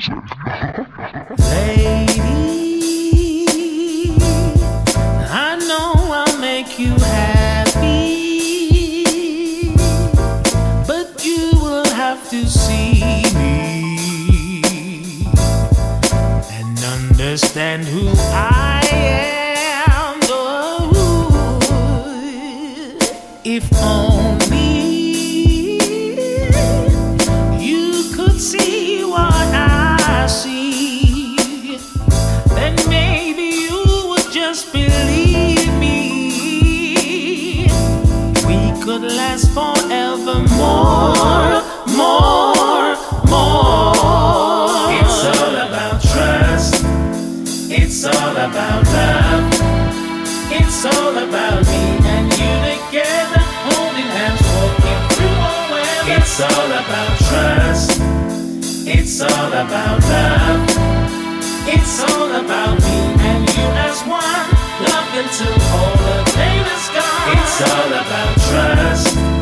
Sometimes about love. It's all about me and you as one. Love until all the pain is gone. It's all about trust.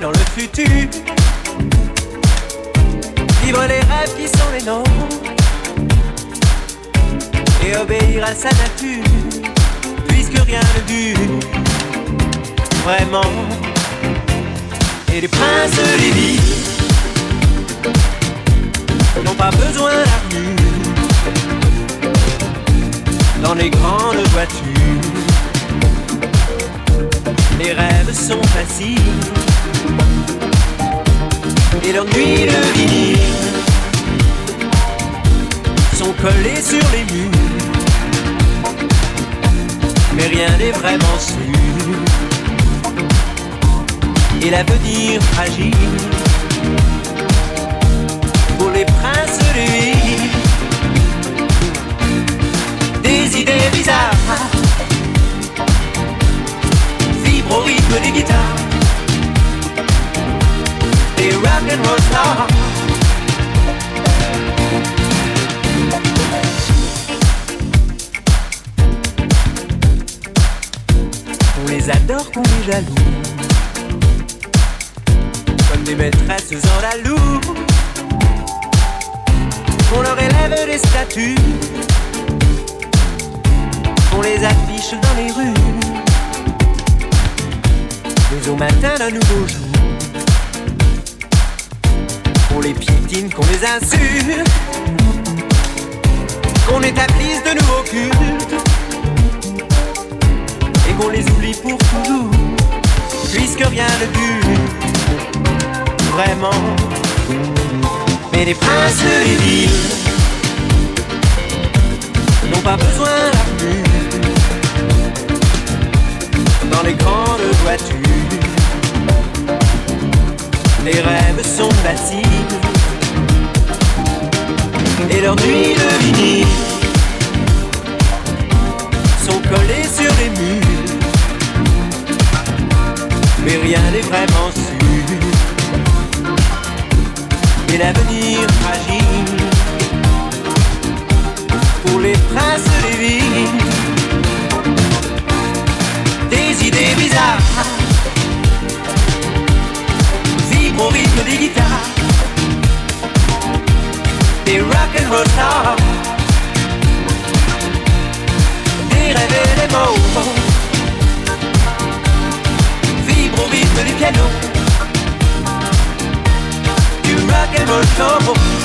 Dans le futur. Vivre les rêves qui sont les nôtres et obéir à sa nature, puisque rien ne dure vraiment. Et les princes des villes n'ont pas besoin d'armure dans les grandes voitures. Les rêves sont faciles et leurs nuits de vie sont collés sur les murs mais rien n'est vraiment sûr. Et l'avenir fragile pour les princes de l'île. Des idées bizarres vibrent au rythme des guitares. Comme des maîtresses en la loue. On leur élève des statues. On les affiche dans les rues. Mais au matin d'un nouveau jour. On les piétine, qu'on les insulte. Qu'on établisse de nouveaux cultes qu'on les oublie pour toujours, puisque rien ne dure vraiment. Mais les princes des villes n'ont pas besoin d'armure dans les grandes voitures. Les rêves sont faciles et leurs nuits de vinyle sont collées sur les murs mais rien n'est vraiment sûr. Et l'avenir fragile pour les princes des villes. Des idées bizarres vibrent au rythme des guitares, des rock and roll stars, des rêves et des mots au rythme du piano Du rock and roll show la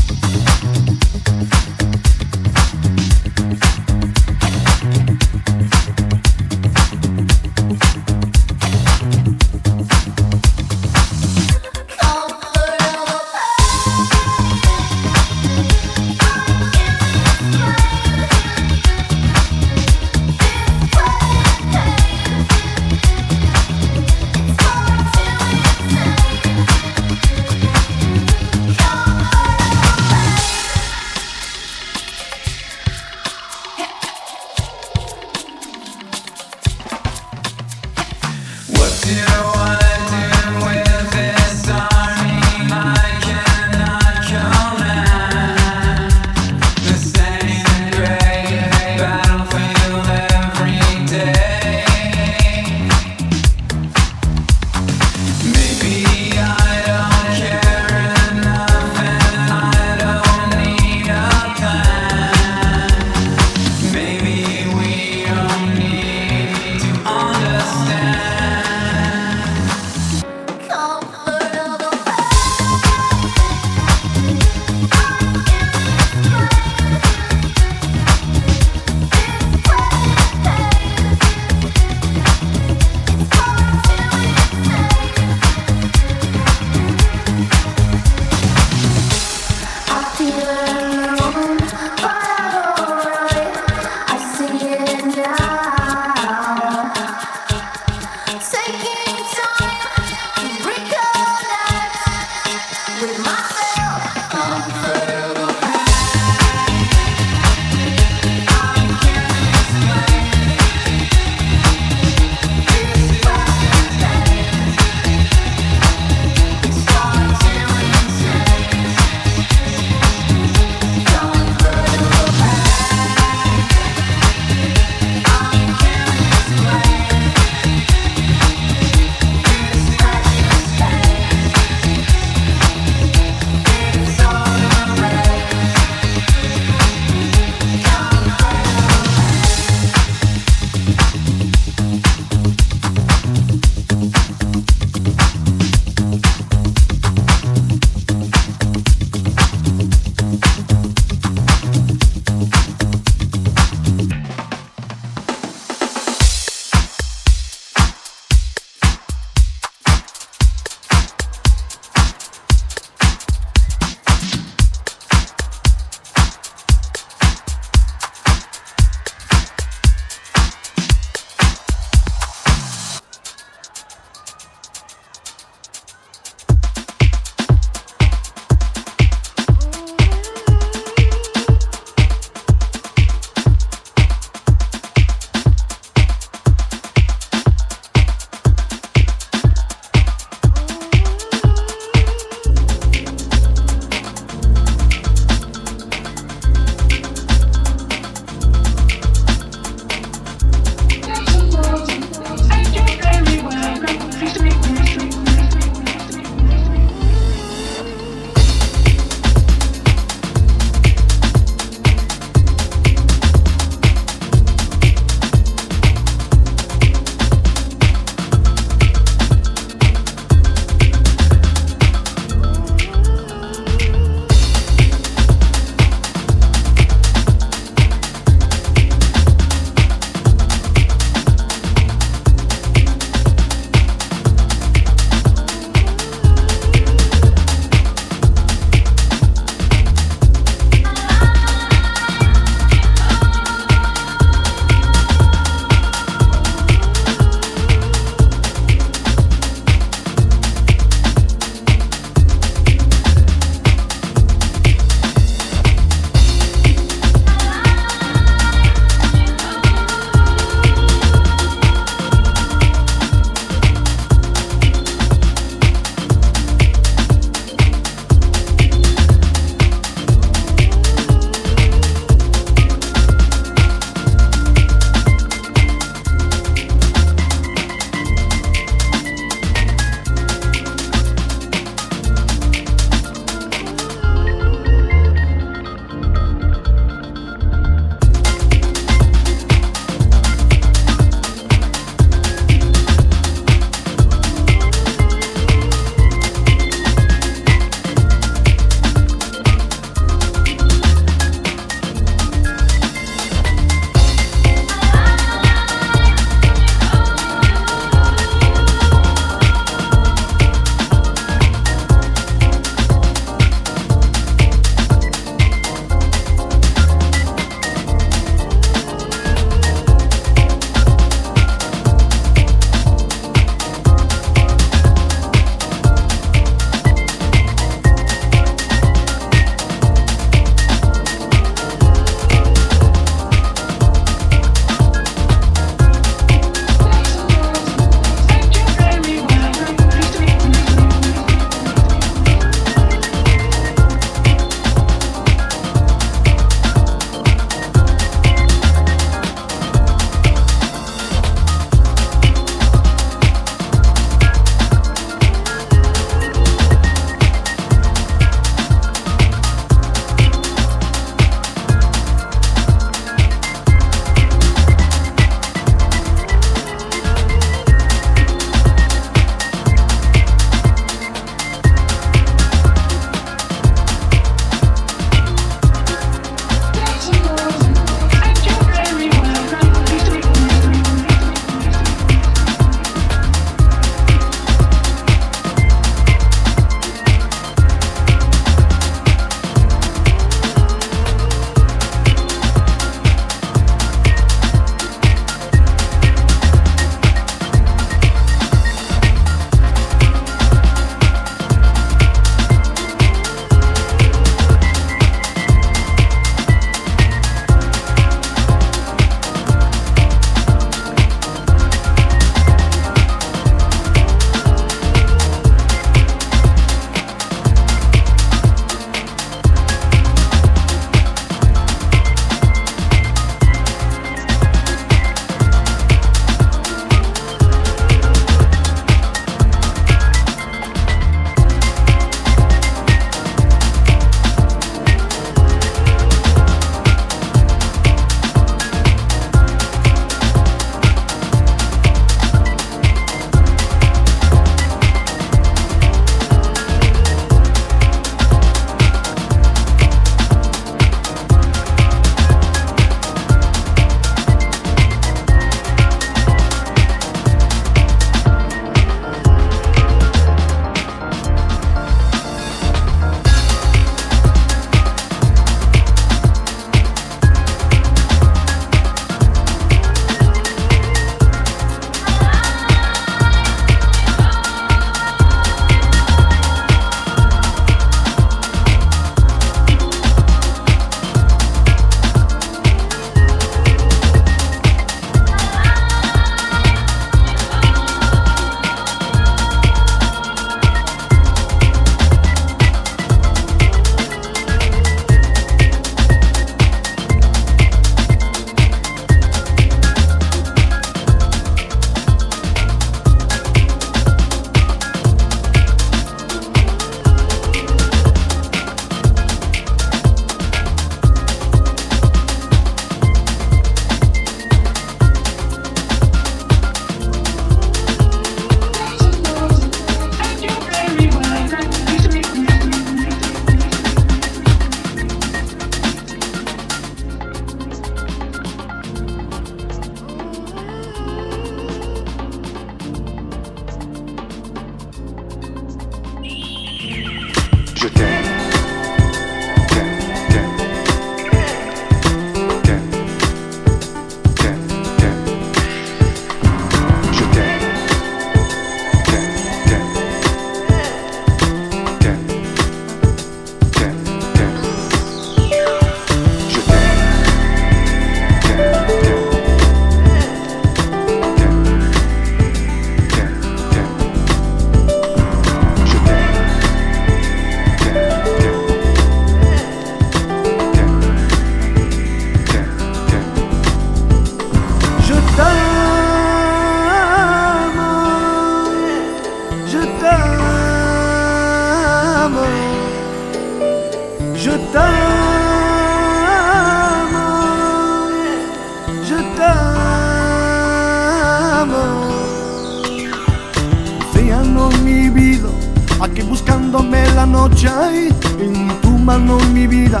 en mano mi vida.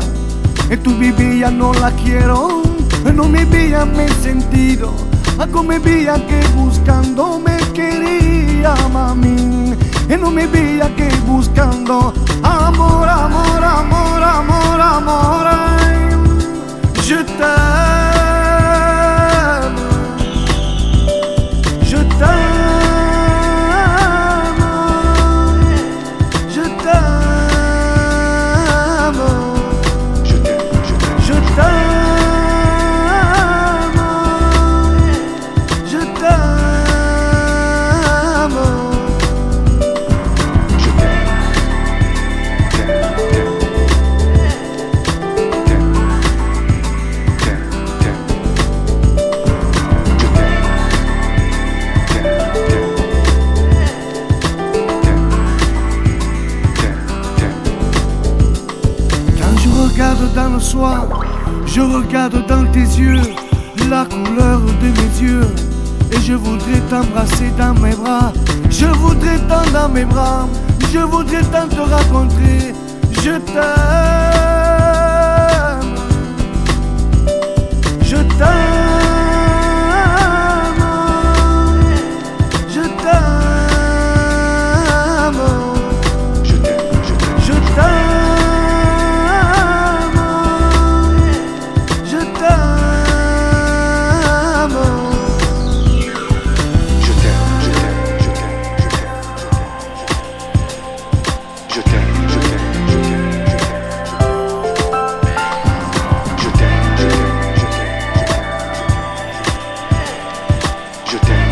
En tu vivía no la quiero, no me veía me sentido. A come veía que buscando me quería mami. No me veía que buscando amor, amor, amor, amor, amor. Je t'aime. Je regarde dans tes yeux la couleur de mes yeux. Et je voudrais t'embrasser dans mes bras. Je voudrais t'en dans mes bras. Je voudrais tant te rencontrer. Je t'aime. Je t'aime. Bridgerton.